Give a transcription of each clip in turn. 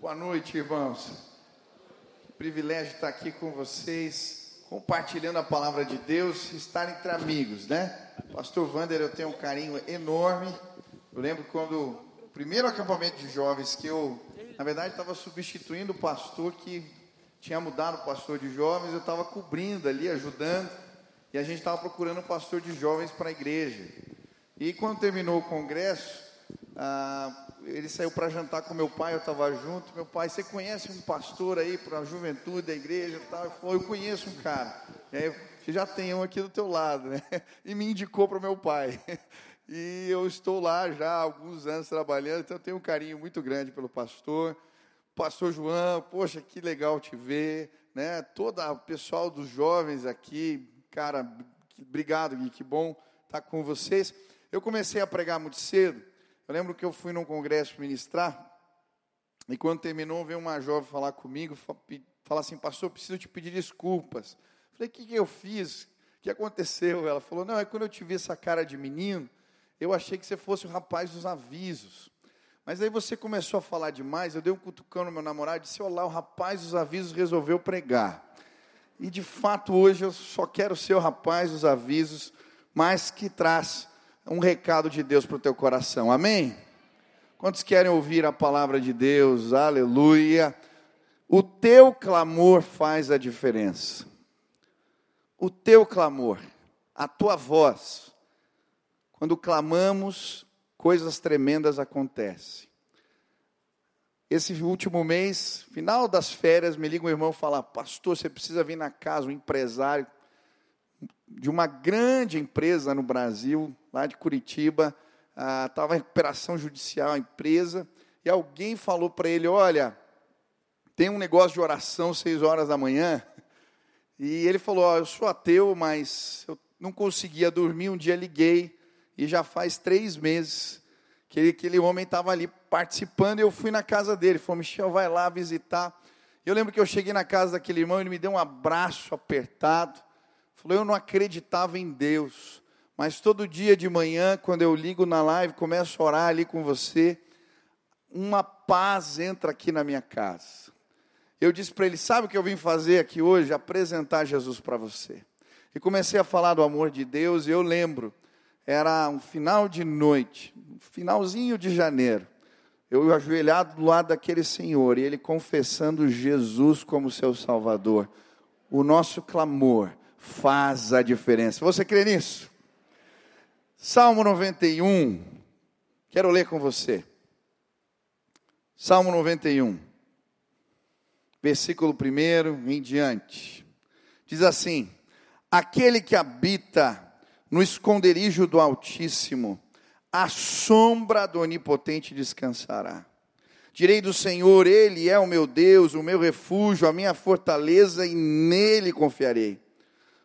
Boa noite, irmãos. Que privilégio estar aqui com vocês, compartilhando a palavra de Deus, estar entre amigos, né? Pastor Vander, eu tenho um carinho enorme. Eu lembro quando o primeiro acampamento de jovens que eu, na verdade, estava substituindo o pastor que tinha mudado o pastor de jovens, eu estava cobrindo ali, ajudando, e a gente estava procurando um pastor de jovens para a igreja. E quando terminou o congresso, ah, ele saiu para jantar com meu pai, eu estava junto. Meu pai, você conhece um pastor aí para a juventude da igreja? Tal? Eu falei, eu conheço um cara. E aí, você já tem um aqui do teu lado, né? E me indicou para meu pai. E eu estou lá já há alguns anos trabalhando, então tenho um carinho muito grande pelo pastor. Pastor João, poxa, que legal te ver, né? Todo o pessoal dos jovens aqui, cara, obrigado, Gui, que bom estar com vocês. Eu comecei a pregar muito cedo. Eu lembro que eu fui num congresso ministrar, e quando terminou, veio uma jovem falar comigo, falar assim, pastor, preciso te pedir desculpas. Falei, o que, que eu fiz? O que aconteceu? Ela falou, não, é quando eu te vi essa cara de menino, eu achei que você fosse o rapaz dos avisos. Mas aí você começou a falar demais, eu dei um cutucão no meu namorado disse, olá, o rapaz dos avisos resolveu pregar. E de fato hoje eu só quero ser o rapaz dos avisos, mas que traz um recado de Deus para o teu coração. Amém? Quantos querem ouvir a palavra de Deus? Aleluia. O teu clamor faz a diferença. O teu clamor, a tua voz. Quando clamamos, coisas tremendas acontecem. Esse último mês, final das férias, me liga um irmão e fala: Pastor, você precisa vir na casa, um empresário de uma grande empresa no Brasil, lá de Curitiba, estava ah, em recuperação judicial a empresa, e alguém falou para ele: Olha, tem um negócio de oração seis horas da manhã. E ele falou: oh, Eu sou ateu, mas eu não conseguia dormir. Um dia liguei, e já faz três meses que ele, aquele homem estava ali participando. E eu fui na casa dele. Ele falou: Michel, vai lá visitar. Eu lembro que eu cheguei na casa daquele irmão, ele me deu um abraço apertado. Falou, eu não acreditava em Deus, mas todo dia de manhã, quando eu ligo na live, começo a orar ali com você, uma paz entra aqui na minha casa. Eu disse para ele: Sabe o que eu vim fazer aqui hoje? Apresentar Jesus para você. E comecei a falar do amor de Deus, e eu lembro, era um final de noite, finalzinho de janeiro. Eu ajoelhado do lado daquele senhor, e ele confessando Jesus como seu Salvador. O nosso clamor faz a diferença. Você crê nisso? Salmo 91. Quero ler com você. Salmo 91. Versículo 1 em diante. Diz assim: Aquele que habita no esconderijo do Altíssimo, a sombra do Onipotente descansará. Direi do Senhor, Ele é o meu Deus, o meu refúgio, a minha fortaleza, e nele confiarei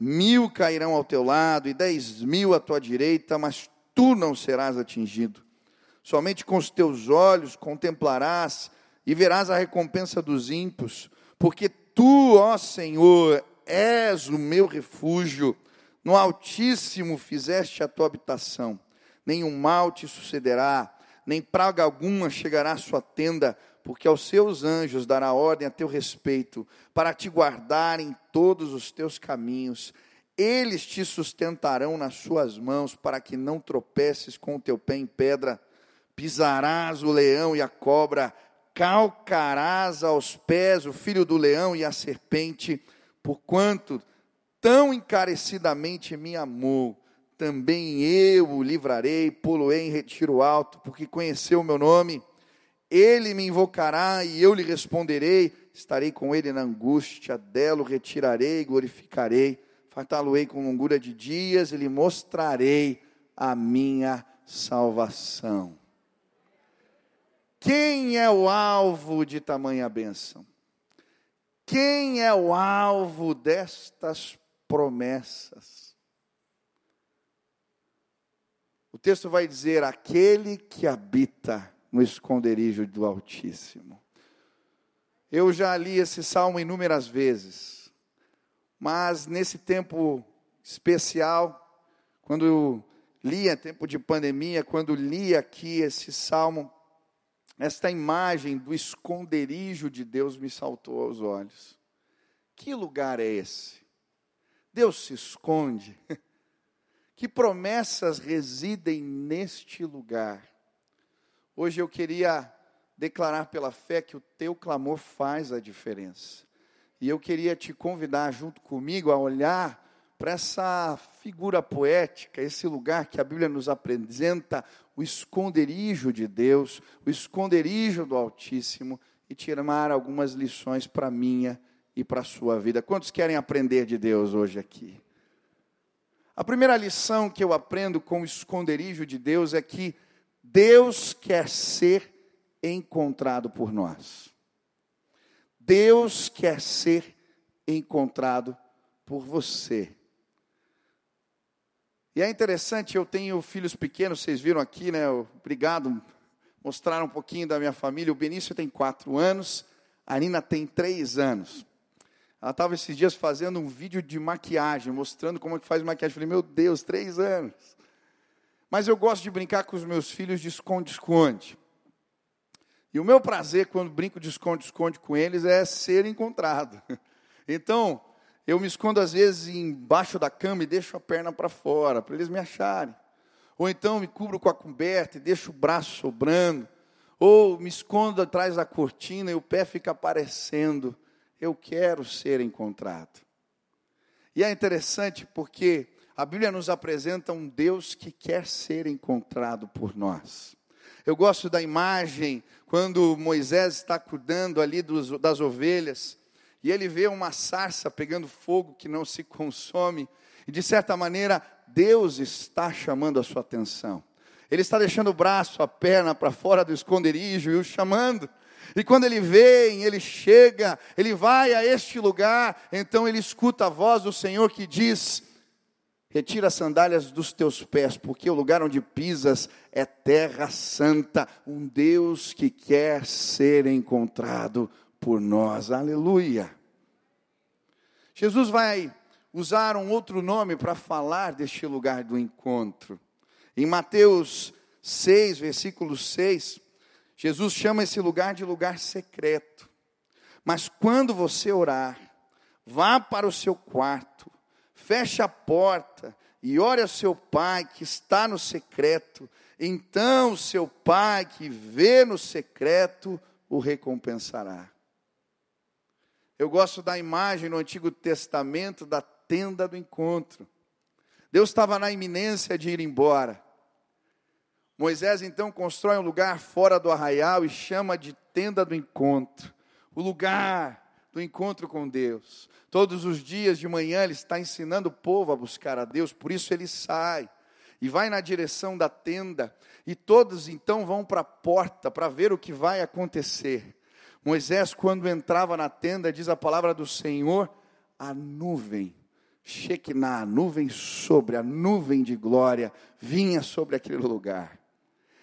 mil cairão ao teu lado e dez mil à tua direita, mas tu não serás atingido. Somente com os teus olhos contemplarás e verás a recompensa dos ímpios, porque tu, ó Senhor, és o meu refúgio, no Altíssimo fizeste a tua habitação, nenhum mal te sucederá, nem praga alguma chegará à sua tenda, porque aos seus anjos dará ordem a teu respeito, para te guardar em todos os teus caminhos. Eles te sustentarão nas suas mãos, para que não tropeces com o teu pé em pedra. Pisarás o leão e a cobra, calcarás aos pés o filho do leão e a serpente, porquanto tão encarecidamente me amou, também eu o livrarei, poloei em retiro alto, porque conheceu o meu nome. Ele me invocará e eu lhe responderei, estarei com ele na angústia, dela o retirarei e glorificarei fartá-lo-ei com longura de dias e lhe mostrarei a minha salvação. Quem é o alvo de tamanha bênção? Quem é o alvo destas promessas? O texto vai dizer: aquele que habita no esconderijo do Altíssimo. Eu já li esse salmo inúmeras vezes, mas nesse tempo especial, quando eu lia, tempo de pandemia, quando li aqui esse salmo, esta imagem do esconderijo de Deus me saltou aos olhos. Que lugar é esse? Deus se esconde. Que promessas residem neste lugar? Hoje eu queria declarar pela fé que o teu clamor faz a diferença. E eu queria te convidar junto comigo a olhar para essa figura poética, esse lugar que a Bíblia nos apresenta, o esconderijo de Deus, o esconderijo do Altíssimo, e tirar algumas lições para minha e para a sua vida. Quantos querem aprender de Deus hoje aqui? A primeira lição que eu aprendo com o esconderijo de Deus é que Deus quer ser encontrado por nós. Deus quer ser encontrado por você. E é interessante, eu tenho filhos pequenos, vocês viram aqui, né? Obrigado, mostrar um pouquinho da minha família. O Benício tem quatro anos, a Nina tem três anos. Ela estava esses dias fazendo um vídeo de maquiagem, mostrando como é que faz maquiagem. Eu falei, meu Deus, três anos. Mas eu gosto de brincar com os meus filhos de esconde-esconde. E o meu prazer quando brinco de esconde-esconde com eles é ser encontrado. Então, eu me escondo às vezes embaixo da cama e deixo a perna para fora, para eles me acharem. Ou então me cubro com a coberta e deixo o braço sobrando. Ou me escondo atrás da cortina e o pé fica aparecendo. Eu quero ser encontrado. E é interessante porque a Bíblia nos apresenta um Deus que quer ser encontrado por nós. Eu gosto da imagem quando Moisés está cuidando ali dos, das ovelhas e ele vê uma sarça pegando fogo que não se consome, e de certa maneira Deus está chamando a sua atenção. Ele está deixando o braço, a perna para fora do esconderijo e o chamando. E quando ele vem, ele chega, ele vai a este lugar, então ele escuta a voz do Senhor que diz: Retira as sandálias dos teus pés, porque o lugar onde pisas é terra santa, um Deus que quer ser encontrado por nós. Aleluia. Jesus vai usar um outro nome para falar deste lugar do encontro. Em Mateus 6, versículo 6, Jesus chama esse lugar de lugar secreto. Mas quando você orar, vá para o seu quarto, feche a porta e ore ao seu pai que está no secreto. Então, seu pai que vê no secreto o recompensará. Eu gosto da imagem no Antigo Testamento da tenda do encontro. Deus estava na iminência de ir embora. Moisés então constrói um lugar fora do arraial e chama de tenda do encontro o lugar do encontro com Deus. Todos os dias de manhã ele está ensinando o povo a buscar a Deus, por isso ele sai e vai na direção da tenda, e todos então vão para a porta para ver o que vai acontecer. Moisés, quando entrava na tenda, diz a palavra do Senhor, a nuvem, Shekinah, a nuvem sobre, a nuvem de glória, vinha sobre aquele lugar.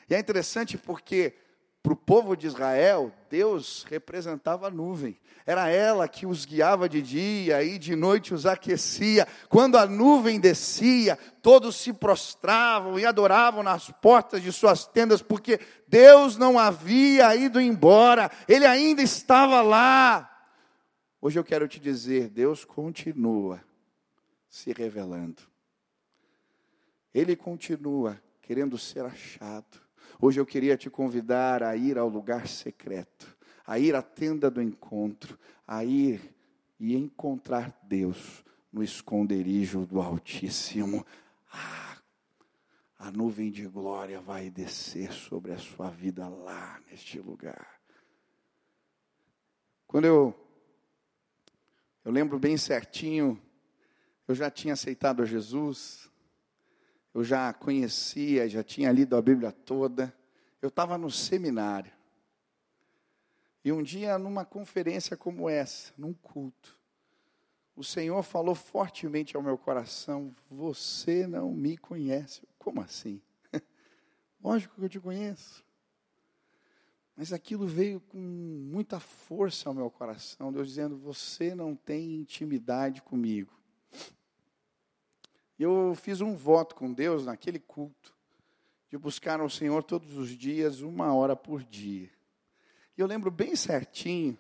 E é interessante porque para o povo de Israel, Deus representava a nuvem. Era ela que os guiava de dia e de noite os aquecia. Quando a nuvem descia, todos se prostravam e adoravam nas portas de suas tendas, porque Deus não havia ido embora, Ele ainda estava lá. Hoje eu quero te dizer: Deus continua se revelando. Ele continua querendo ser achado. Hoje eu queria te convidar a ir ao lugar secreto, a ir à tenda do encontro, a ir e encontrar Deus no esconderijo do Altíssimo. Ah, a nuvem de glória vai descer sobre a sua vida lá neste lugar. Quando eu eu lembro bem certinho, eu já tinha aceitado a Jesus, eu já conhecia, já tinha lido a Bíblia toda. Eu estava no seminário. E um dia, numa conferência como essa, num culto, o Senhor falou fortemente ao meu coração: Você não me conhece. Como assim? Lógico que eu te conheço. Mas aquilo veio com muita força ao meu coração, Deus dizendo: Você não tem intimidade comigo. E eu fiz um voto com Deus naquele culto, de buscar ao Senhor todos os dias, uma hora por dia. E eu lembro bem certinho,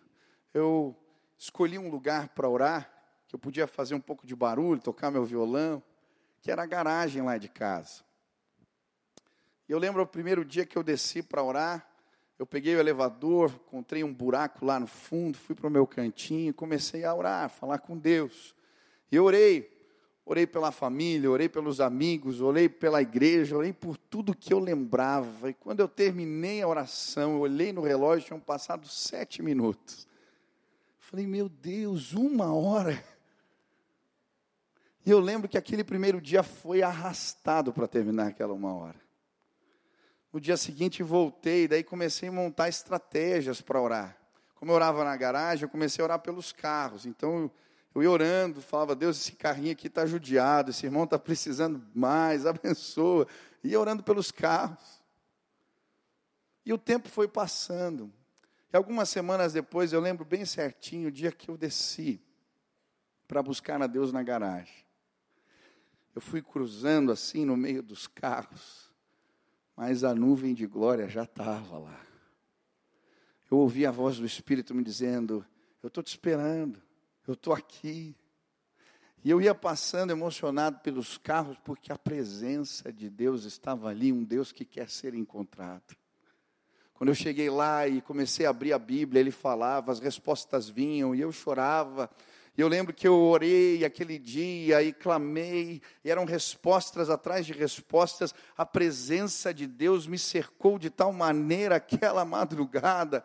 eu escolhi um lugar para orar, que eu podia fazer um pouco de barulho, tocar meu violão, que era a garagem lá de casa. E eu lembro o primeiro dia que eu desci para orar, eu peguei o elevador, encontrei um buraco lá no fundo, fui para o meu cantinho, comecei a orar, falar com Deus. E eu orei, Orei pela família, orei pelos amigos, orei pela igreja, orei por tudo que eu lembrava. E quando eu terminei a oração, eu olhei no relógio, tinham passado sete minutos. Falei, meu Deus, uma hora. E eu lembro que aquele primeiro dia foi arrastado para terminar aquela uma hora. No dia seguinte voltei, daí comecei a montar estratégias para orar. Como eu orava na garagem, eu comecei a orar pelos carros. Então eu ia orando, falava, Deus, esse carrinho aqui está judiado, esse irmão está precisando mais, abençoa. Ia orando pelos carros. E o tempo foi passando. E algumas semanas depois, eu lembro bem certinho o dia que eu desci para buscar a Deus na garagem. Eu fui cruzando assim no meio dos carros, mas a nuvem de glória já estava lá. Eu ouvi a voz do Espírito me dizendo: Eu estou te esperando eu estou aqui. E eu ia passando emocionado pelos carros, porque a presença de Deus estava ali, um Deus que quer ser encontrado. Quando eu cheguei lá e comecei a abrir a Bíblia, ele falava, as respostas vinham e eu chorava. E eu lembro que eu orei aquele dia e clamei, e eram respostas atrás de respostas. A presença de Deus me cercou de tal maneira aquela madrugada.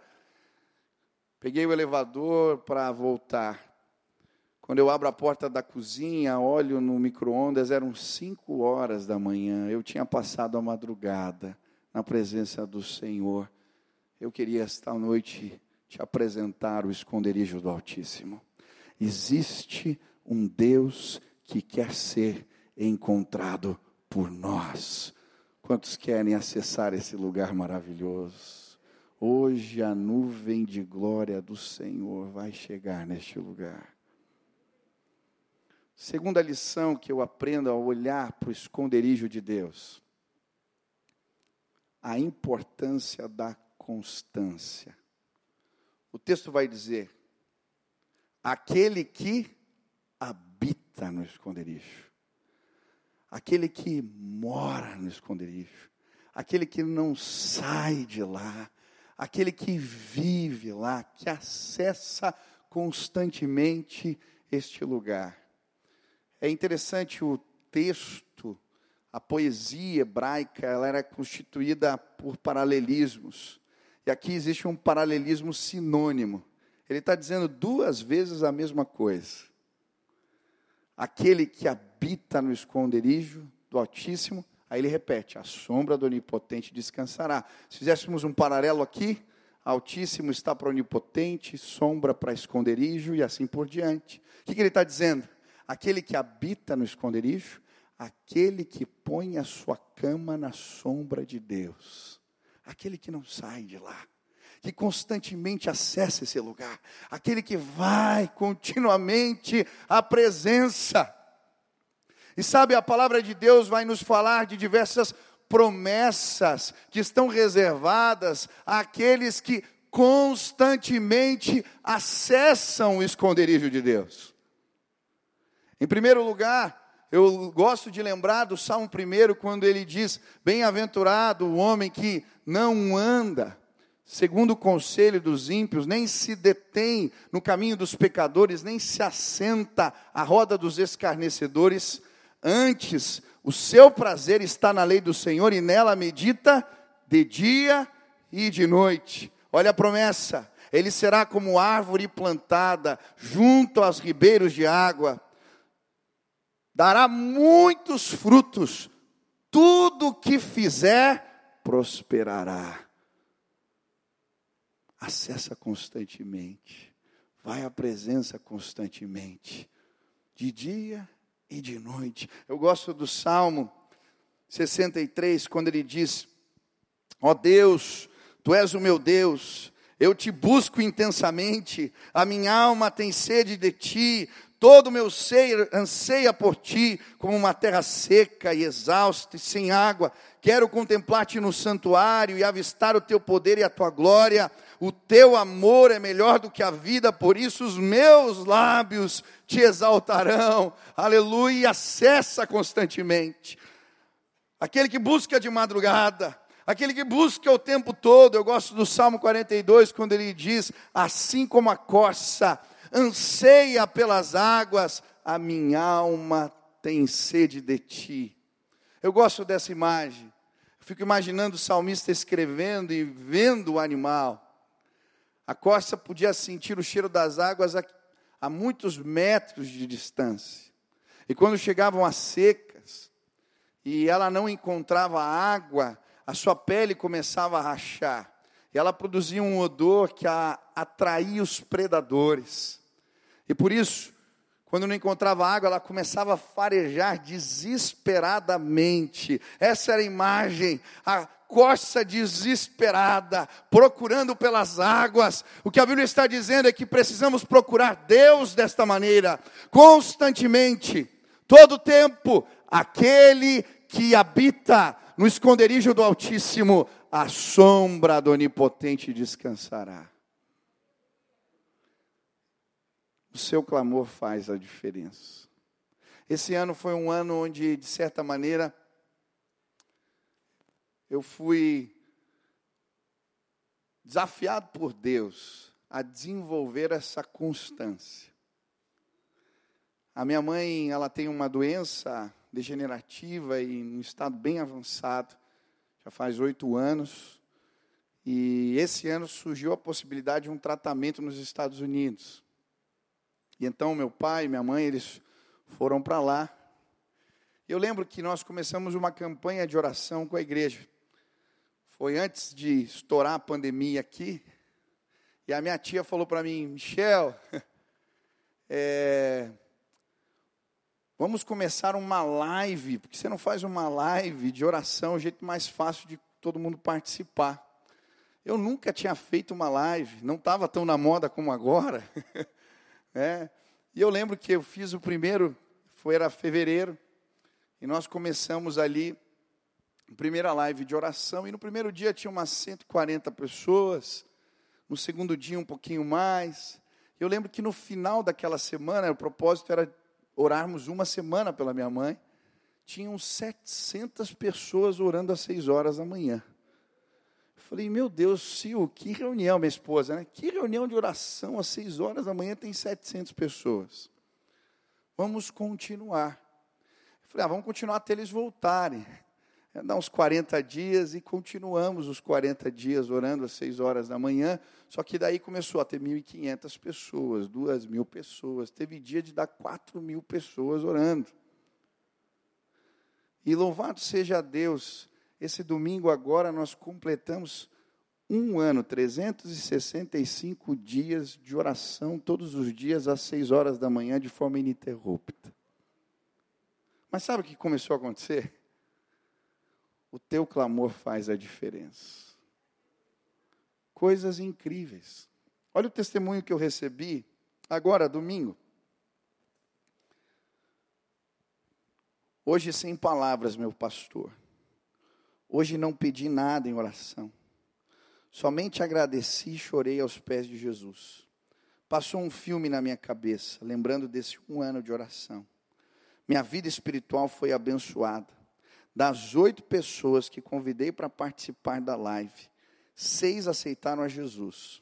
Peguei o elevador para voltar. Quando eu abro a porta da cozinha, olho no micro-ondas, eram cinco horas da manhã. Eu tinha passado a madrugada na presença do Senhor. Eu queria esta noite te apresentar o esconderijo do Altíssimo. Existe um Deus que quer ser encontrado por nós. Quantos querem acessar esse lugar maravilhoso? Hoje a nuvem de glória do Senhor vai chegar neste lugar. Segunda lição que eu aprendo ao olhar para o esconderijo de Deus: a importância da constância. O texto vai dizer: aquele que habita no esconderijo, aquele que mora no esconderijo, aquele que não sai de lá, aquele que vive lá, que acessa constantemente este lugar. É interessante o texto, a poesia hebraica, ela era constituída por paralelismos. E aqui existe um paralelismo sinônimo. Ele está dizendo duas vezes a mesma coisa. Aquele que habita no esconderijo do Altíssimo, aí ele repete: a sombra do Onipotente descansará. Se fizéssemos um paralelo aqui, Altíssimo está para onipotente, sombra para esconderijo e assim por diante. O que, que ele está dizendo? Aquele que habita no esconderijo, aquele que põe a sua cama na sombra de Deus, aquele que não sai de lá, que constantemente acessa esse lugar, aquele que vai continuamente à presença. E sabe, a palavra de Deus vai nos falar de diversas promessas que estão reservadas àqueles que constantemente acessam o esconderijo de Deus. Em primeiro lugar, eu gosto de lembrar do Salmo 1, quando ele diz: Bem-aventurado o homem que não anda segundo o conselho dos ímpios, nem se detém no caminho dos pecadores, nem se assenta à roda dos escarnecedores. Antes, o seu prazer está na lei do Senhor e nela medita de dia e de noite. Olha a promessa: ele será como árvore plantada junto aos ribeiros de água dará muitos frutos, tudo que fizer prosperará. acessa constantemente, vai à presença constantemente, de dia e de noite. Eu gosto do Salmo 63, quando ele diz: Ó oh Deus, tu és o meu Deus, eu te busco intensamente, a minha alma tem sede de ti, todo o meu ser anseia por ti, como uma terra seca e exausta e sem água. Quero contemplar-te no santuário e avistar o teu poder e a tua glória. O teu amor é melhor do que a vida, por isso os meus lábios te exaltarão. Aleluia, acessa constantemente. Aquele que busca de madrugada, aquele que busca o tempo todo. Eu gosto do Salmo 42, quando ele diz: Assim como a corça anseia pelas águas, a minha alma tem sede de ti. Eu gosto dessa imagem. Eu fico imaginando o salmista escrevendo e vendo o animal. A corça podia sentir o cheiro das águas a, a muitos metros de distância. E quando chegavam as secas e ela não encontrava água, a sua pele começava a rachar. E ela produzia um odor que a atraía os predadores. E por isso, quando não encontrava água, ela começava a farejar desesperadamente. Essa era a imagem, a corça desesperada, procurando pelas águas. O que a Bíblia está dizendo é que precisamos procurar Deus desta maneira, constantemente, todo o tempo. Aquele que habita no esconderijo do Altíssimo, a sombra do Onipotente descansará. O seu clamor faz a diferença. Esse ano foi um ano onde, de certa maneira, eu fui desafiado por Deus a desenvolver essa constância. A minha mãe, ela tem uma doença degenerativa e um estado bem avançado, já faz oito anos. E esse ano surgiu a possibilidade de um tratamento nos Estados Unidos. E então meu pai e minha mãe, eles foram para lá. Eu lembro que nós começamos uma campanha de oração com a igreja. Foi antes de estourar a pandemia aqui. E a minha tia falou para mim, Michel, é, vamos começar uma live, porque você não faz uma live de oração, o jeito mais fácil de todo mundo participar. Eu nunca tinha feito uma live, não estava tão na moda como agora. É, e eu lembro que eu fiz o primeiro, foi era fevereiro, e nós começamos ali a primeira live de oração, e no primeiro dia tinha umas 140 pessoas, no segundo dia um pouquinho mais. Eu lembro que no final daquela semana, o propósito era orarmos uma semana pela minha mãe, tinham 700 pessoas orando às 6 horas da manhã. Falei, meu Deus, Sil, que reunião, minha esposa, né? Que reunião de oração às seis horas da manhã tem 700 pessoas. Vamos continuar. Falei, ah, vamos continuar até eles voltarem. É, dá uns 40 dias e continuamos os 40 dias orando às 6 horas da manhã. Só que daí começou a ter 1.500 pessoas, 2.000 pessoas. Teve dia de dar 4 mil pessoas orando. E louvado seja Deus esse domingo agora nós completamos um ano, 365 dias de oração, todos os dias às seis horas da manhã, de forma ininterrupta. Mas sabe o que começou a acontecer? O teu clamor faz a diferença. Coisas incríveis. Olha o testemunho que eu recebi agora, domingo. Hoje, sem palavras, meu pastor. Hoje não pedi nada em oração. Somente agradeci e chorei aos pés de Jesus. Passou um filme na minha cabeça, lembrando desse um ano de oração. Minha vida espiritual foi abençoada. Das oito pessoas que convidei para participar da live, seis aceitaram a Jesus.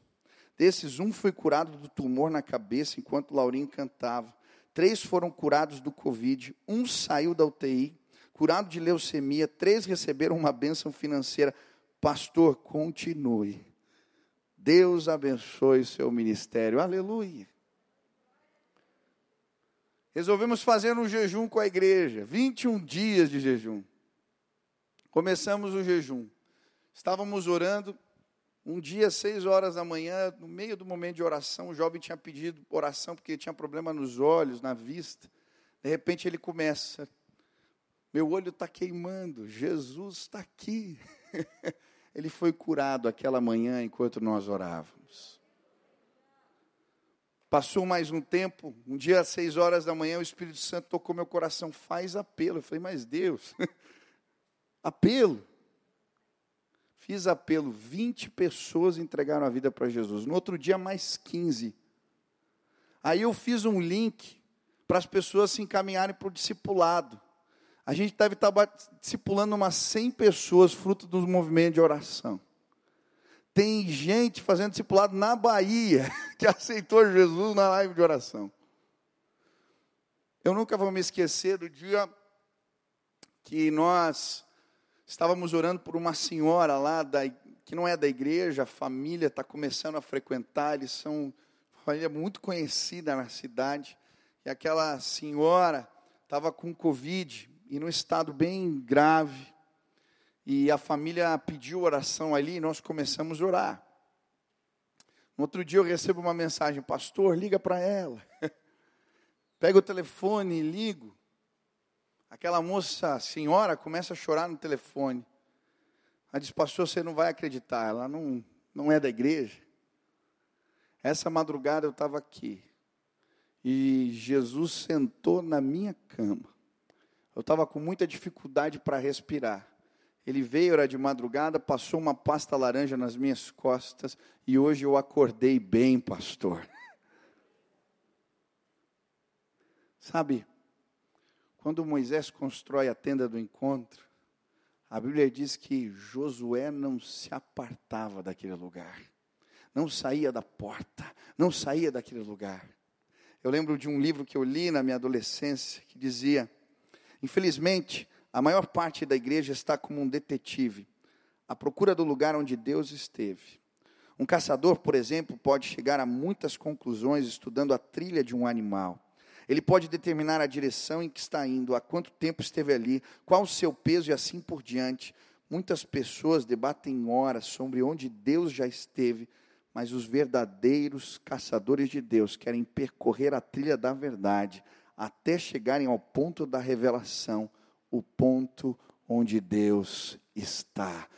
Desses, um foi curado do tumor na cabeça enquanto Laurinho cantava. Três foram curados do Covid. Um saiu da UTI curado de leucemia, três receberam uma bênção financeira. Pastor, continue. Deus abençoe o seu ministério. Aleluia. Resolvemos fazer um jejum com a igreja, 21 dias de jejum. Começamos o jejum. Estávamos orando Um dia, seis horas da manhã, no meio do momento de oração, o jovem tinha pedido oração porque tinha problema nos olhos, na vista. De repente ele começa: Meu olho está queimando, Jesus está aqui. ele foi curado aquela manhã enquanto nós orávamos. Passou mais um tempo, um dia às seis horas da manhã, o Espírito Santo tocou meu coração, faz apelo. Eu falei, mas Deus, apelo. Fiz apelo, 20 pessoas entregaram a vida para Jesus. No outro dia, mais 15. Aí eu fiz um link para as pessoas se encaminharem para o discipulado. A gente deve estar discipulando umas 100 pessoas, fruto dos movimentos de oração. Tem gente fazendo discipulado na Bahia que aceitou Jesus na live de oração. Eu nunca vou me esquecer do dia que nós estávamos orando por uma senhora lá da, que não é da igreja, a família está começando a frequentar, eles são uma família muito conhecida na cidade. E aquela senhora estava com Covid e num estado bem grave. E a família pediu oração ali e nós começamos a orar. No outro dia eu recebo uma mensagem, pastor, liga para ela. Pega o telefone e ligo. Aquela moça, senhora, começa a chorar no telefone. Ela diz, pastor, você não vai acreditar, ela não, não é da igreja. Essa madrugada eu estava aqui. E Jesus sentou na minha cama. Eu estava com muita dificuldade para respirar. Ele veio, era de madrugada, passou uma pasta laranja nas minhas costas e hoje eu acordei bem, pastor. Sabe, quando Moisés constrói a tenda do encontro, a Bíblia diz que Josué não se apartava daquele lugar, não saía da porta, não saía daquele lugar. Eu lembro de um livro que eu li na minha adolescência que dizia: infelizmente, a maior parte da igreja está como um detetive, à procura do lugar onde Deus esteve. Um caçador, por exemplo, pode chegar a muitas conclusões estudando a trilha de um animal. Ele pode determinar a direção em que está indo, há quanto tempo esteve ali, qual o seu peso e assim por diante. Muitas pessoas debatem horas sobre onde Deus já esteve, mas os verdadeiros caçadores de Deus querem percorrer a trilha da verdade até chegarem ao ponto da revelação, o ponto onde Deus está.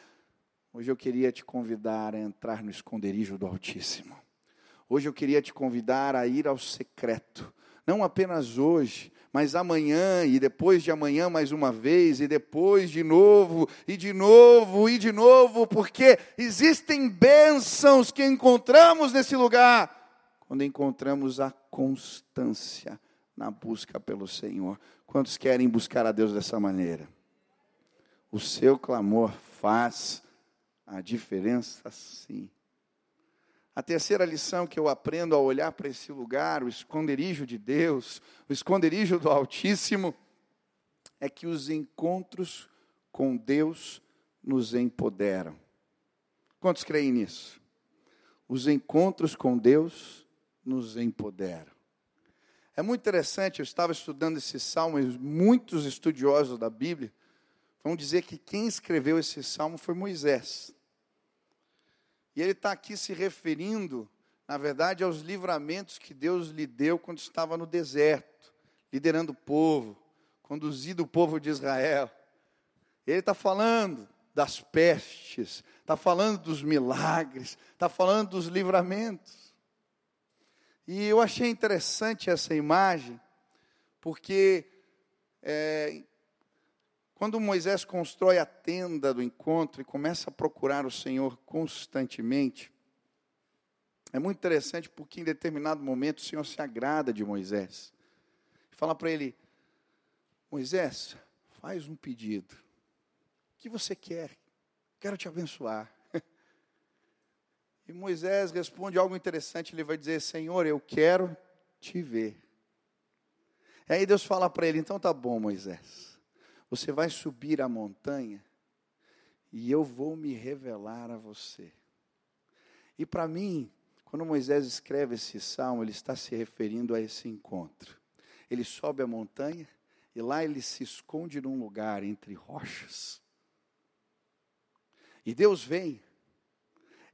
Hoje eu queria te convidar a entrar no esconderijo do Altíssimo. Hoje eu queria te convidar a ir ao secreto não apenas hoje, mas amanhã e depois de amanhã mais uma vez, e depois de novo, e de novo, e de novo, porque existem bênçãos que encontramos nesse lugar, quando encontramos a constância na busca pelo Senhor. Quantos querem buscar a Deus dessa maneira? O seu clamor faz a diferença sim. A terceira lição que eu aprendo ao olhar para esse lugar, o esconderijo de Deus, o esconderijo do Altíssimo, é que os encontros com Deus nos empoderam. Quantos creem nisso? Os encontros com Deus nos empoderam. É muito interessante, eu estava estudando esse salmo e muitos estudiosos da Bíblia vão dizer que quem escreveu esse salmo foi Moisés. E ele está aqui se referindo, na verdade, aos livramentos que Deus lhe deu quando estava no deserto, liderando o povo, conduzindo o povo de Israel. Ele está falando das pestes, está falando dos milagres, está falando dos livramentos. E eu achei interessante essa imagem, porque é, quando Moisés constrói a tenda do encontro e começa a procurar o Senhor constantemente, é muito interessante porque em determinado momento o Senhor se agrada de Moisés. Fala para ele: Moisés, faz um pedido. O que você quer? Quero te abençoar. E Moisés responde algo interessante. Ele vai dizer: Senhor, eu quero te ver. E aí Deus fala para ele: Então tá bom, Moisés. Você vai subir a montanha e eu vou me revelar a você. E para mim, quando Moisés escreve esse salmo, ele está se referindo a esse encontro. Ele sobe a montanha e lá ele se esconde num lugar entre rochas. E Deus vem,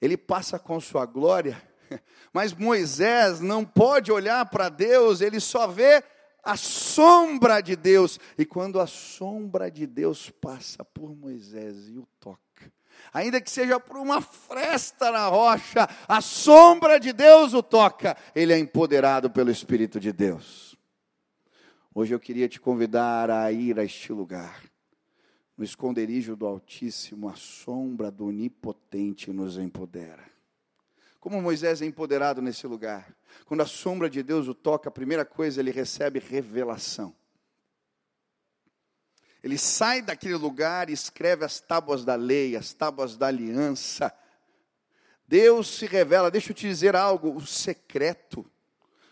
ele passa com sua glória, mas Moisés não pode olhar para Deus, ele só vê a sombra de Deus. E quando a sombra de Deus passa por Moisés e o toca, ainda que seja por uma fresta na rocha, a sombra de Deus o toca, ele é empoderado pelo Espírito de Deus. Hoje eu queria te convidar a ir a este lugar. No esconderijo do Altíssimo, a sombra do Onipotente nos empodera. Como Moisés é empoderado nesse lugar? Quando a sombra de Deus o toca, a primeira coisa, ele recebe revelação. Ele sai daquele lugar e escreve as tábuas da lei, as tábuas da aliança. Deus se revela, deixa eu te dizer algo: o secreto,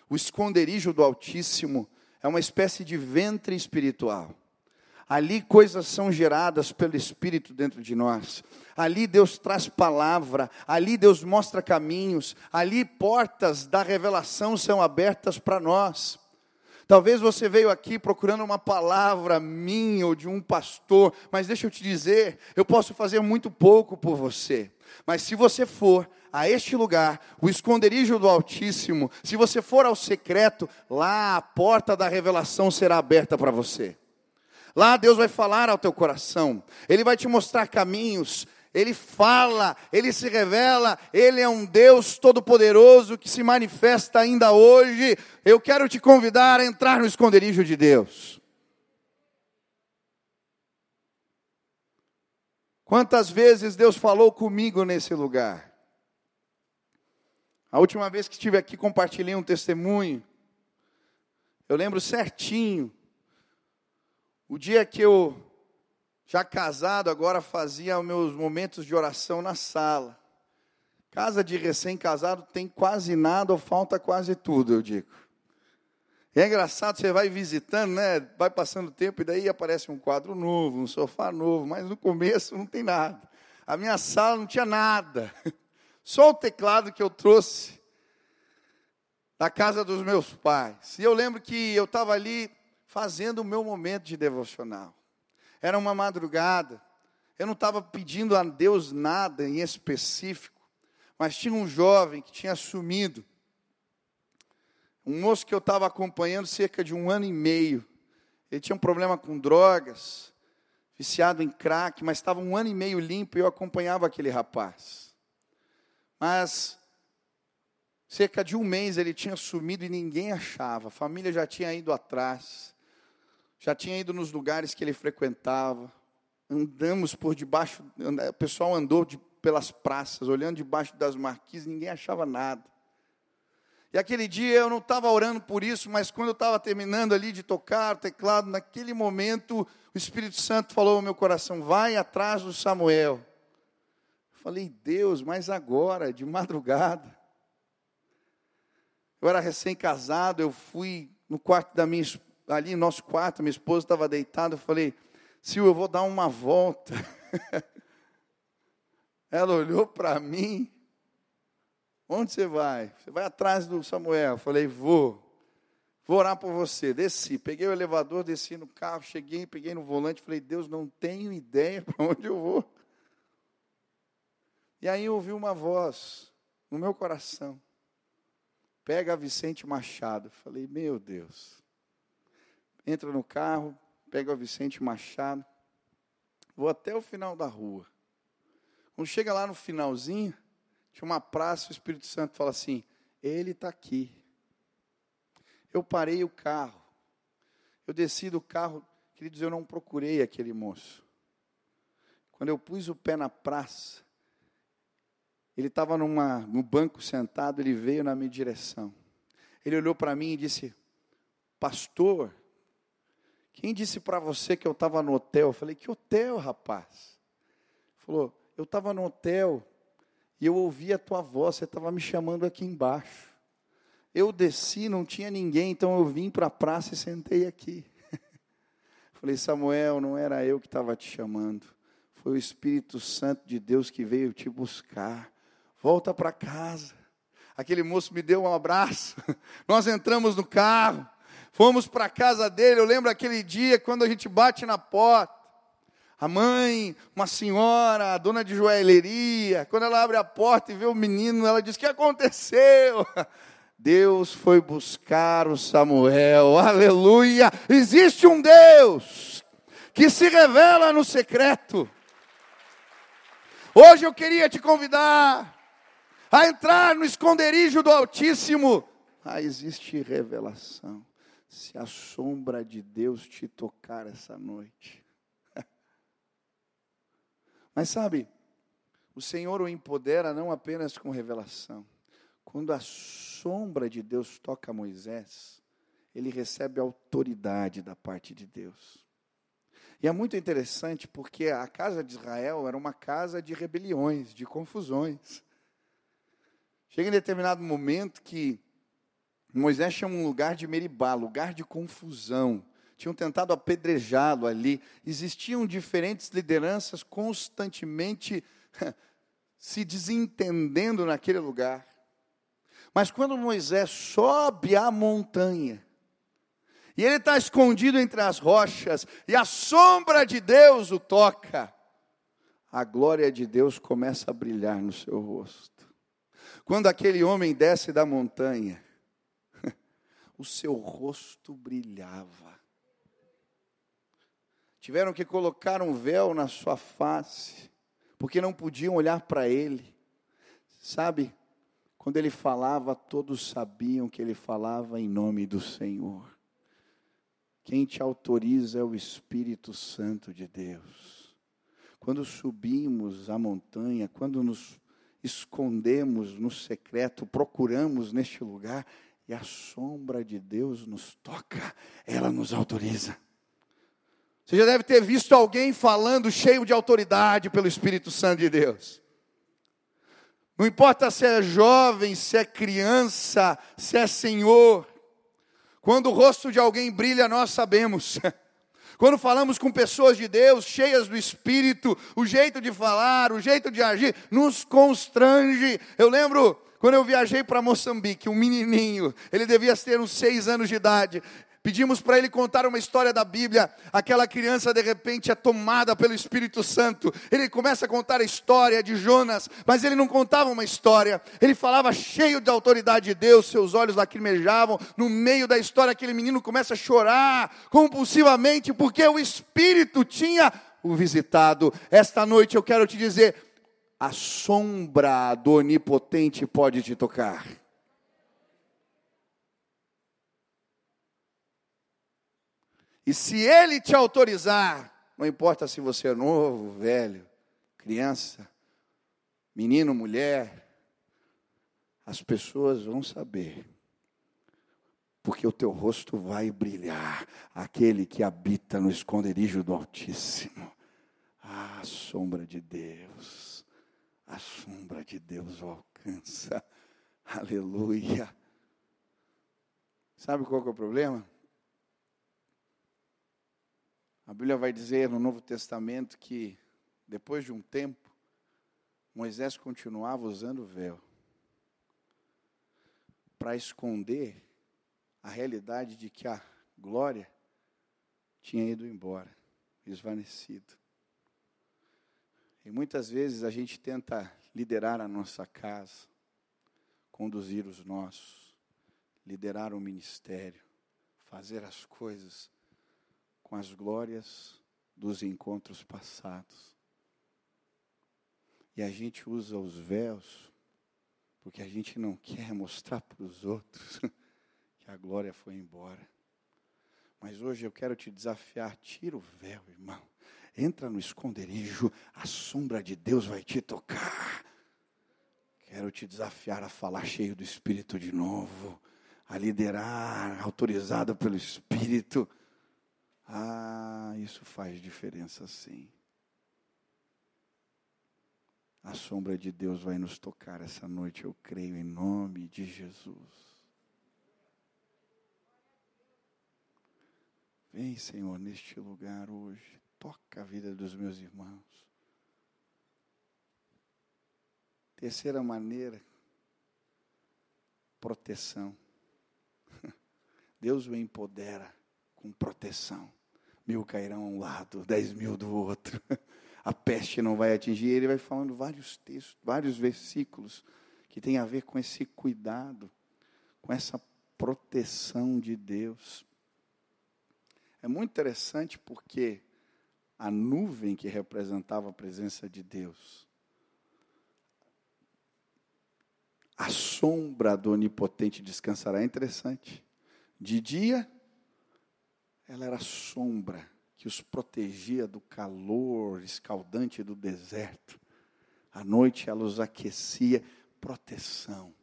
o esconderijo do Altíssimo, é uma espécie de ventre espiritual. Ali coisas são geradas pelo Espírito dentro de nós. Ali Deus traz palavra, ali Deus mostra caminhos, ali portas da revelação são abertas para nós. Talvez você veio aqui procurando uma palavra minha ou de um pastor, mas deixa eu te dizer, eu posso fazer muito pouco por você. Mas se você for a este lugar, o esconderijo do Altíssimo, se você for ao secreto, lá a porta da revelação será aberta para você. Lá Deus vai falar ao teu coração, Ele vai te mostrar caminhos, Ele fala, Ele se revela, Ele é um Deus todo-poderoso que se manifesta ainda hoje. Eu quero te convidar a entrar no esconderijo de Deus. Quantas vezes Deus falou comigo nesse lugar? A última vez que estive aqui, compartilhei um testemunho. Eu lembro certinho o dia que eu, já casado, agora fazia meus momentos de oração na sala. Casa de recém-casado tem quase nada ou falta quase tudo, eu digo. E é engraçado, você vai visitando, né? Vai passando o tempo e daí aparece um quadro novo, um sofá novo, mas no começo não tem nada. A minha sala não tinha nada. Só o teclado que eu trouxe da casa dos meus pais. E eu lembro que eu estava ali fazendo o meu momento de devocional. Era uma madrugada, eu não estava pedindo a Deus nada em específico, mas tinha um jovem que tinha sumido, um moço que eu estava acompanhando cerca de um ano e meio. Ele tinha um problema com drogas, viciado em crack, mas estava um ano e meio limpo e eu acompanhava aquele rapaz. Mas cerca de um mês ele tinha sumido e ninguém achava, a família já tinha ido atrás já tinha ido nos lugares que ele frequentava, andamos por debaixo, o pessoal andou de, pelas praças, olhando debaixo das marquises, ninguém achava nada. E aquele dia eu não estava orando por isso, mas quando eu estava terminando ali de tocar o teclado, naquele momento o Espírito Santo falou ao meu coração: vai atrás do Samuel. Eu falei, Deus, mas agora, de madrugada. Eu era recém-casado, eu fui no quarto da minha esposa ali no nosso quarto, minha esposa estava deitada, eu falei, Silvio, eu vou dar uma volta. Ela olhou para mim, onde você vai? Você vai atrás do Samuel. Eu falei, vou. Vou orar por você. Desci, peguei o elevador, desci no carro, cheguei, peguei no volante, falei, Deus, não tenho ideia para onde eu vou. E aí eu ouvi uma voz no meu coração. Pega Vicente Machado. Falei, meu Deus entra no carro, pega o Vicente Machado, vou até o final da rua. Quando chega lá no finalzinho, tinha uma praça, o Espírito Santo fala assim: Ele está aqui. Eu parei o carro. Eu desci do carro, queridos, eu não procurei aquele moço. Quando eu pus o pé na praça, ele estava no banco sentado, ele veio na minha direção. Ele olhou para mim e disse: Pastor, quem disse para você que eu estava no hotel? Eu falei, que hotel, rapaz? Falou, eu estava no hotel e eu ouvi a tua voz, você estava me chamando aqui embaixo. Eu desci, não tinha ninguém, então eu vim para a praça e sentei aqui. Falei, Samuel, não era eu que estava te chamando, foi o Espírito Santo de Deus que veio te buscar. Volta para casa. Aquele moço me deu um abraço. Nós entramos no carro. Fomos para a casa dele. Eu lembro aquele dia quando a gente bate na porta. A mãe, uma senhora, a dona de joalheria, quando ela abre a porta e vê o menino, ela diz: O que aconteceu? Deus foi buscar o Samuel, aleluia! Existe um Deus que se revela no secreto. Hoje eu queria te convidar a entrar no esconderijo do Altíssimo. Ah, existe revelação. Se a sombra de Deus te tocar essa noite. Mas sabe, o Senhor o empodera não apenas com revelação. Quando a sombra de Deus toca Moisés, ele recebe autoridade da parte de Deus. E é muito interessante porque a casa de Israel era uma casa de rebeliões, de confusões. Chega em determinado momento que Moisés chama um lugar de Meribá, lugar de confusão. Tinham tentado apedrejá-lo ali. Existiam diferentes lideranças constantemente se desentendendo naquele lugar. Mas quando Moisés sobe a montanha, e ele está escondido entre as rochas, e a sombra de Deus o toca. A glória de Deus começa a brilhar no seu rosto. Quando aquele homem desce da montanha, o seu rosto brilhava. Tiveram que colocar um véu na sua face, porque não podiam olhar para ele. Sabe, quando ele falava, todos sabiam que ele falava em nome do Senhor. Quem te autoriza é o Espírito Santo de Deus. Quando subimos a montanha, quando nos escondemos no secreto, procuramos neste lugar e a sombra de Deus nos toca, ela nos autoriza. Você já deve ter visto alguém falando cheio de autoridade pelo Espírito Santo de Deus. Não importa se é jovem, se é criança, se é senhor. Quando o rosto de alguém brilha, nós sabemos. Quando falamos com pessoas de Deus, cheias do Espírito, o jeito de falar, o jeito de agir, nos constrange. Eu lembro quando eu viajei para Moçambique, um menininho, ele devia ter uns seis anos de idade. Pedimos para ele contar uma história da Bíblia. Aquela criança, de repente, é tomada pelo Espírito Santo. Ele começa a contar a história de Jonas, mas ele não contava uma história. Ele falava cheio de autoridade de Deus, seus olhos lacrimejavam. No meio da história, aquele menino começa a chorar compulsivamente, porque o Espírito tinha o visitado. Esta noite eu quero te dizer: a sombra do Onipotente pode te tocar. E se ele te autorizar, não importa se você é novo, velho, criança, menino, mulher, as pessoas vão saber. Porque o teu rosto vai brilhar, aquele que habita no esconderijo do Altíssimo. A sombra de Deus, a sombra de Deus o alcança. Aleluia. Sabe qual é o problema? A Bíblia vai dizer no Novo Testamento que, depois de um tempo, Moisés continuava usando o véu para esconder a realidade de que a glória tinha ido embora, esvanecido. E muitas vezes a gente tenta liderar a nossa casa, conduzir os nossos, liderar o ministério, fazer as coisas com as glórias dos encontros passados. E a gente usa os véus porque a gente não quer mostrar para os outros que a glória foi embora. Mas hoje eu quero te desafiar, tira o véu, irmão. Entra no esconderijo, a sombra de Deus vai te tocar. Quero te desafiar a falar cheio do Espírito de novo, a liderar, autorizado pelo Espírito. Ah, isso faz diferença sim. A sombra de Deus vai nos tocar essa noite, eu creio, em nome de Jesus. Vem, Senhor, neste lugar hoje, toca a vida dos meus irmãos. Terceira maneira, proteção. Deus o empodera com proteção. mil cairão a um lado, dez mil do outro. A peste não vai atingir. Ele vai falando vários textos, vários versículos que tem a ver com esse cuidado, com essa proteção de Deus. É muito interessante porque a nuvem que representava a presença de Deus, a sombra do onipotente descansará. É interessante. De dia, ela era sombra que os protegia do calor escaldante do deserto. À noite ela os aquecia, proteção.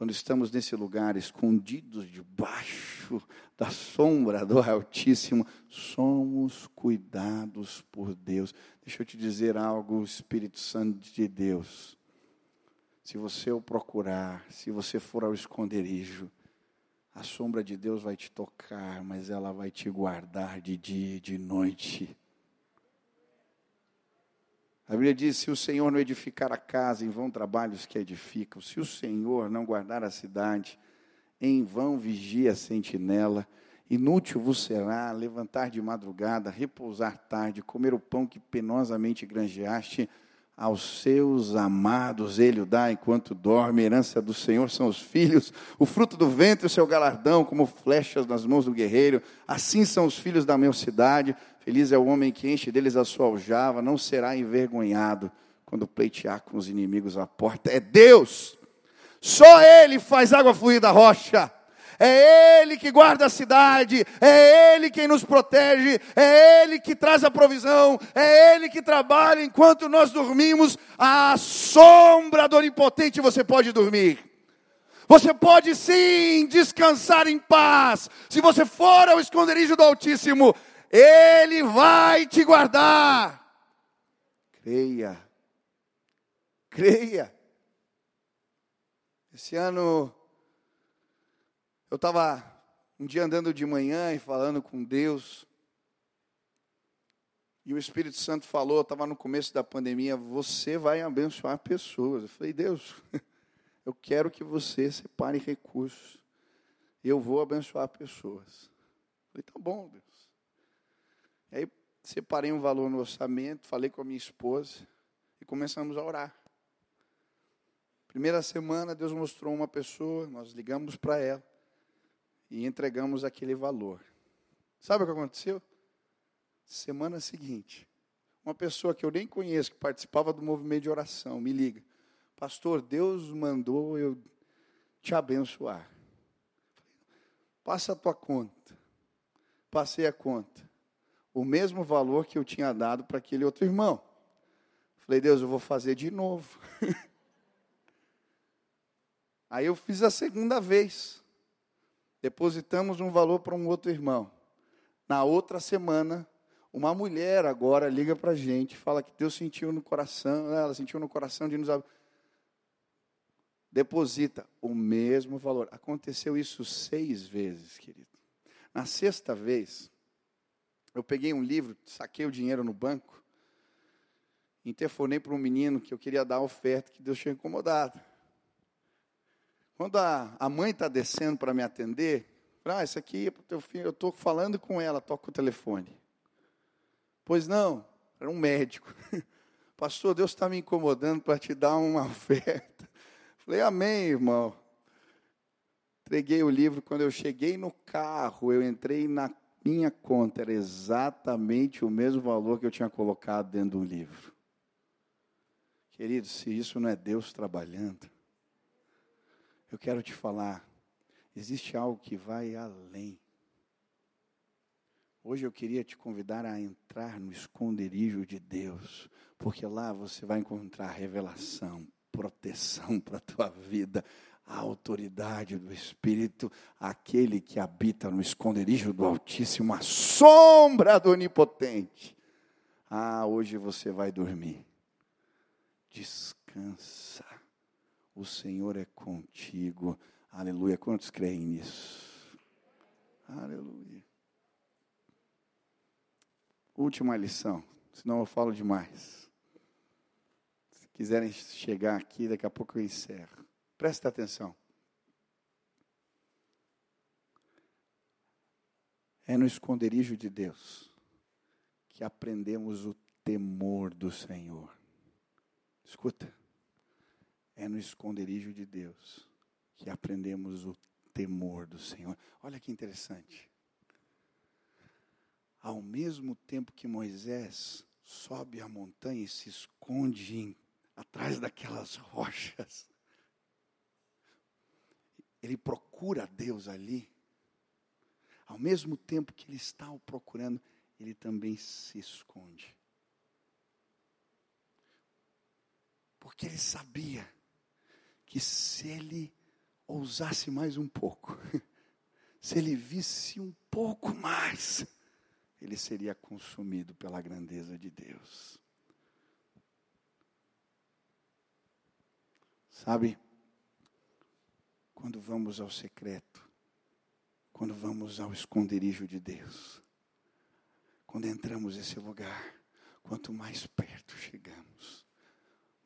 Quando estamos nesse lugar escondidos debaixo da sombra do Altíssimo, somos cuidados por Deus. Deixa eu te dizer algo, Espírito Santo de Deus. Se você o procurar, se você for ao esconderijo, a sombra de Deus vai te tocar, mas ela vai te guardar de dia e de noite. A Bíblia diz: se o Senhor não edificar a casa, em vão trabalhos que edificam. Se o Senhor não guardar a cidade, em vão vigia a sentinela. Inútil vos será levantar de madrugada, repousar tarde, comer o pão que penosamente granjeaste aos seus amados ele o dá enquanto dorme, herança do Senhor são os filhos, o fruto do ventre, o seu galardão, como flechas nas mãos do guerreiro, assim são os filhos da cidade. feliz é o homem que enche deles a sua aljava, não será envergonhado quando pleitear com os inimigos à porta, é Deus, só Ele faz água fluir da rocha, é Ele que guarda a cidade, é Ele quem nos protege, é Ele que traz a provisão, é Ele que trabalha enquanto nós dormimos. À sombra do Onipotente você pode dormir. Você pode sim descansar em paz. Se você for ao esconderijo do Altíssimo, Ele vai te guardar. Creia. Creia. Esse ano eu estava um dia andando de manhã e falando com Deus. E o Espírito Santo falou, estava no começo da pandemia, você vai abençoar pessoas. Eu falei, Deus, eu quero que você separe recursos. Eu vou abençoar pessoas. Eu falei, tá bom, Deus. E aí separei um valor no orçamento, falei com a minha esposa e começamos a orar. Primeira semana, Deus mostrou uma pessoa, nós ligamos para ela e entregamos aquele valor. Sabe o que aconteceu? Semana seguinte, uma pessoa que eu nem conheço, que participava do movimento de oração, me liga: Pastor, Deus mandou eu te abençoar. Passa a tua conta. Passei a conta. O mesmo valor que eu tinha dado para aquele outro irmão. Falei, Deus, eu vou fazer de novo. Aí eu fiz a segunda vez depositamos um valor para um outro irmão. Na outra semana, uma mulher agora liga para a gente, fala que Deus sentiu no coração, ela sentiu no coração de nos deposita o mesmo valor. Aconteceu isso seis vezes, querido. Na sexta vez, eu peguei um livro, saquei o dinheiro no banco, interfonei para um menino que eu queria dar a oferta que Deus tinha incomodado. Quando a, a mãe está descendo para me atender, ah, isso aqui é para o teu filho, eu estou falando com ela, toca o telefone. Pois não, era um médico. Pastor, Deus está me incomodando para te dar uma oferta. Falei, amém, irmão. Entreguei o livro. Quando eu cheguei no carro, eu entrei na minha conta. Era exatamente o mesmo valor que eu tinha colocado dentro do livro. Querido, se isso não é Deus trabalhando, eu quero te falar, existe algo que vai além. Hoje eu queria te convidar a entrar no esconderijo de Deus, porque lá você vai encontrar revelação, proteção para a tua vida, a autoridade do Espírito, aquele que habita no esconderijo do Altíssimo, a sombra do Onipotente. Ah, hoje você vai dormir. Descansa o Senhor é contigo. Aleluia. Quantos creem nisso? Aleluia. Última lição, senão eu falo demais. Se quiserem chegar aqui, daqui a pouco eu encerro. Presta atenção. É no esconderijo de Deus que aprendemos o temor do Senhor. Escuta, é no esconderijo de Deus que aprendemos o temor do Senhor. Olha que interessante. Ao mesmo tempo que Moisés sobe a montanha e se esconde em, atrás daquelas rochas, ele procura Deus ali. Ao mesmo tempo que ele está o procurando, ele também se esconde. Porque ele sabia que se ele ousasse mais um pouco, se ele visse um pouco mais, ele seria consumido pela grandeza de Deus. Sabe, quando vamos ao secreto, quando vamos ao esconderijo de Deus, quando entramos nesse lugar, quanto mais perto chegamos,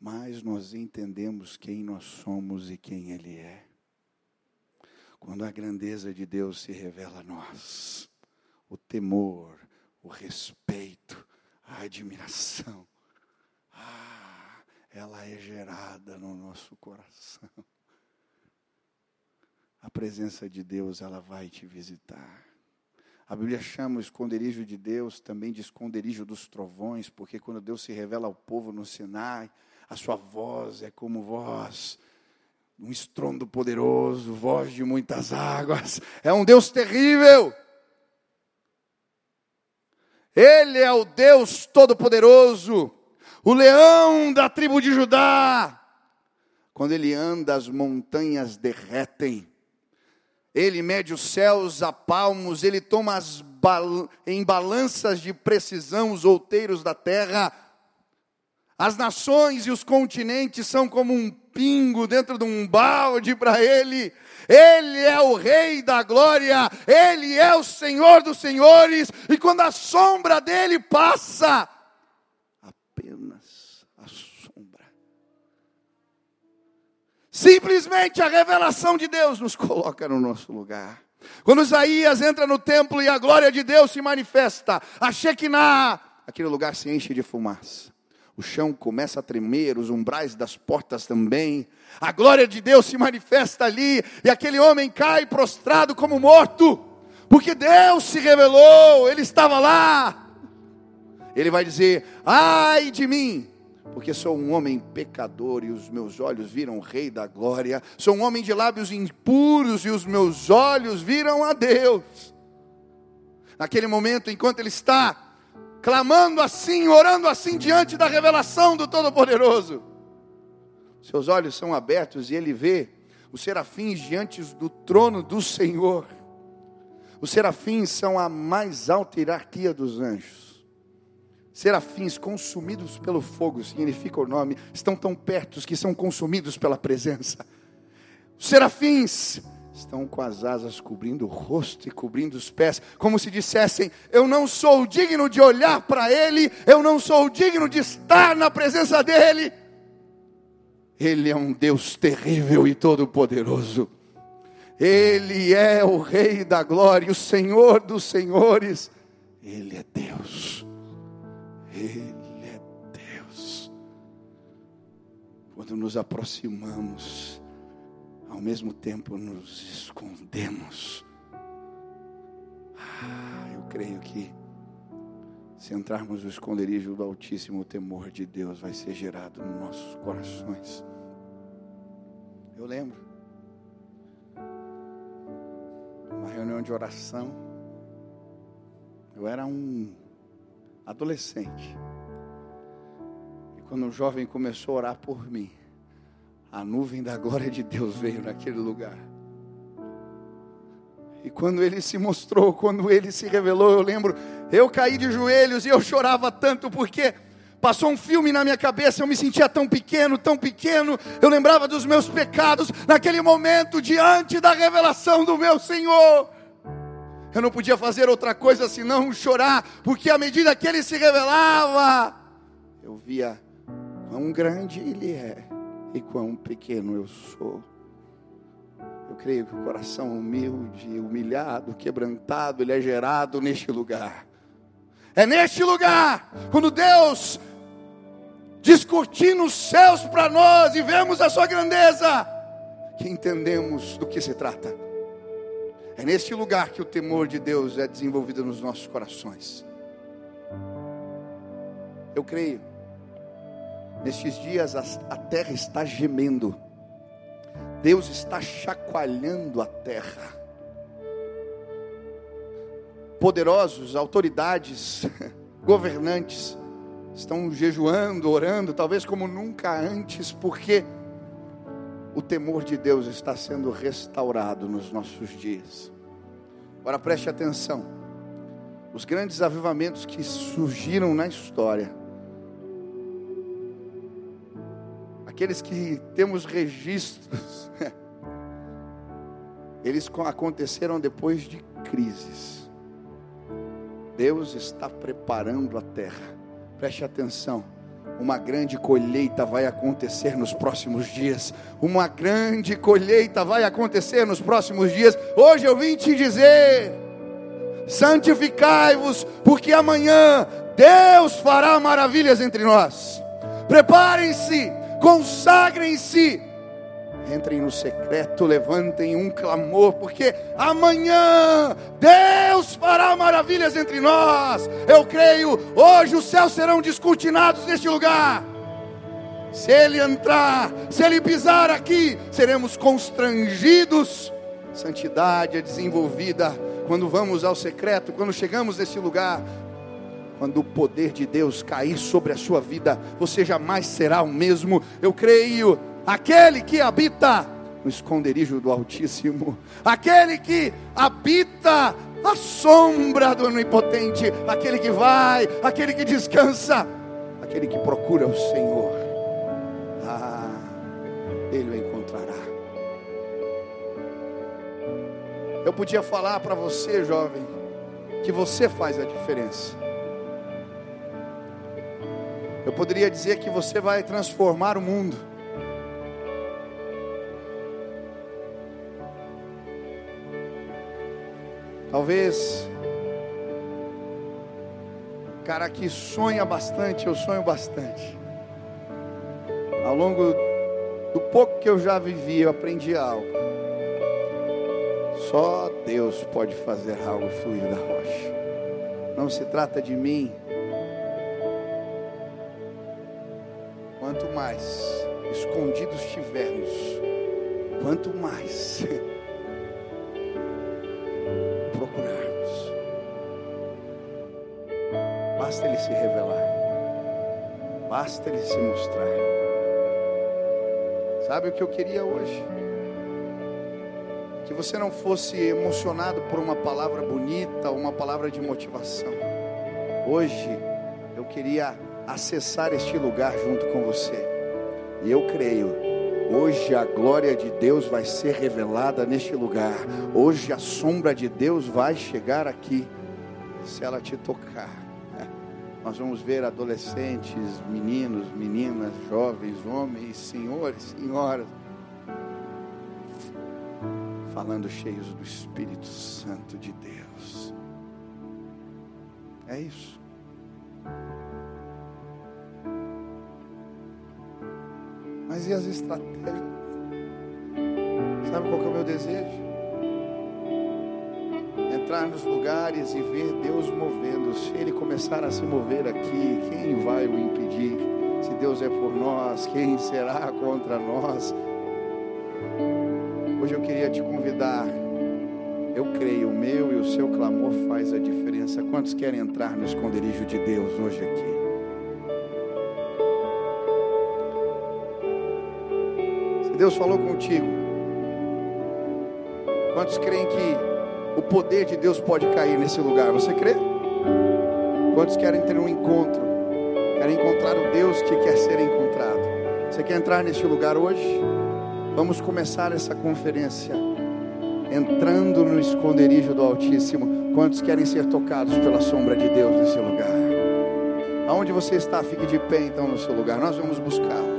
mais nós entendemos quem nós somos e quem Ele é. Quando a grandeza de Deus se revela a nós, o temor, o respeito, a admiração, ah, ela é gerada no nosso coração. A presença de Deus, ela vai te visitar. A Bíblia chama o esconderijo de Deus também de esconderijo dos trovões, porque quando Deus se revela ao povo no Sinai, a sua voz é como voz, um estrondo poderoso, voz de muitas águas. É um Deus terrível. Ele é o Deus todo-poderoso, o leão da tribo de Judá. Quando ele anda, as montanhas derretem. Ele mede os céus a palmos, ele toma bal em balanças de precisão os outeiros da terra. As nações e os continentes são como um pingo dentro de um balde para ele. Ele é o Rei da glória, Ele é o Senhor dos senhores, e quando a sombra dele passa, apenas a sombra. Simplesmente a revelação de Deus nos coloca no nosso lugar. Quando Isaías entra no templo e a glória de Deus se manifesta, a Shekinah, aquele lugar se enche de fumaça o chão começa a tremer, os umbrais das portas também. A glória de Deus se manifesta ali, e aquele homem cai prostrado como morto, porque Deus se revelou, ele estava lá. Ele vai dizer: Ai de mim, porque sou um homem pecador e os meus olhos viram o Rei da glória. Sou um homem de lábios impuros e os meus olhos viram a Deus. Naquele momento, enquanto ele está clamando assim, orando assim diante da revelação do Todo-Poderoso. Seus olhos são abertos e ele vê os serafins diante do trono do Senhor. Os serafins são a mais alta hierarquia dos anjos. Serafins consumidos pelo fogo, significa o nome, estão tão perto que são consumidos pela presença. Os serafins estão com as asas cobrindo o rosto e cobrindo os pés, como se dissessem: Eu não sou digno de olhar para Ele, eu não sou digno de estar na presença dEle. Ele é um Deus terrível e todo-poderoso. Ele é o Rei da glória, o Senhor dos senhores. Ele é Deus. Ele é Deus. Quando nos aproximamos, ao mesmo tempo nos escondemos. Ah, eu creio que se entrarmos no esconderijo do Altíssimo, o temor de Deus vai ser gerado nos nossos corações. Eu lembro, uma reunião de oração, eu era um adolescente. E quando um jovem começou a orar por mim, a nuvem da glória de Deus veio naquele lugar. E quando ele se mostrou, quando ele se revelou, eu lembro, eu caí de joelhos e eu chorava tanto porque passou um filme na minha cabeça, eu me sentia tão pequeno, tão pequeno, eu lembrava dos meus pecados naquele momento diante da revelação do meu Senhor. Eu não podia fazer outra coisa senão chorar, porque à medida que ele se revelava, eu via quão grande ele é e quão pequeno eu sou. Eu creio que o coração humilde, humilhado, quebrantado, ele é gerado neste lugar. É neste lugar, quando Deus descortina os céus para nós e vemos a sua grandeza, que entendemos do que se trata. É neste lugar que o temor de Deus é desenvolvido nos nossos corações. Eu creio, nestes dias a, terra está gemendo, Deus está chacoalhando a terra. Poderosos, autoridades, governantes, estão jejuando, orando, talvez como nunca antes, porque o temor de Deus está sendo restaurado nos nossos dias. Agora preste atenção. Os grandes avivamentos que surgiram na história, aqueles que temos registros, eles aconteceram depois de crises. Deus está preparando a terra. Preste atenção uma grande colheita vai acontecer nos próximos dias. Uma grande colheita vai acontecer nos próximos dias. Hoje eu vim te dizer: santificai-vos, porque amanhã Deus fará maravilhas entre nós. Preparem-se, consagrem-se entrem no secreto, levantem um clamor, porque amanhã Deus fará maravilhas entre nós. Eu creio, hoje os céus serão descortinados neste lugar. Se ele entrar, se ele pisar aqui, seremos constrangidos. Santidade é desenvolvida quando vamos ao secreto, quando chegamos nesse lugar. Quando o poder de Deus cair sobre a sua vida, você jamais será o mesmo. Eu creio aquele que habita no esconderijo do Altíssimo, aquele que habita a sombra do Onipotente, aquele que vai, aquele que descansa, aquele que procura o Senhor, ah, ele o encontrará. Eu podia falar para você, jovem, que você faz a diferença. Eu poderia dizer que você vai transformar o mundo. Talvez, cara que sonha bastante, eu sonho bastante. Ao longo do pouco que eu já vivi, eu aprendi algo. Só Deus pode fazer algo fluir da rocha. Não se trata de mim. Mais escondidos estivermos, quanto mais Basta ele se revelar. Basta ele se mostrar. Sabe o que eu queria hoje? Que você não fosse emocionado por uma palavra bonita, uma palavra de motivação. Hoje eu queria acessar este lugar junto com você. E eu creio Hoje a glória de Deus vai ser revelada neste lugar. Hoje a sombra de Deus vai chegar aqui. Se ela te tocar nós vamos ver adolescentes, meninos, meninas, jovens, homens, senhores, senhoras, falando cheios do Espírito Santo de Deus. É isso. Mas e as estratégias? Sabe qual é o meu desejo? entrar nos lugares e ver Deus movendo. Se Ele começar a se mover aqui, quem vai o impedir? Se Deus é por nós, quem será contra nós? Hoje eu queria te convidar. Eu creio, o meu e o seu clamor faz a diferença. Quantos querem entrar no esconderijo de Deus hoje aqui? Deus falou contigo, quantos creem que o poder de Deus pode cair nesse lugar. Você crê? Quantos querem ter um encontro? Querem encontrar o Deus que quer ser encontrado? Você quer entrar nesse lugar hoje? Vamos começar essa conferência entrando no esconderijo do Altíssimo. Quantos querem ser tocados pela sombra de Deus nesse lugar? Aonde você está, fique de pé então no seu lugar. Nós vamos buscar.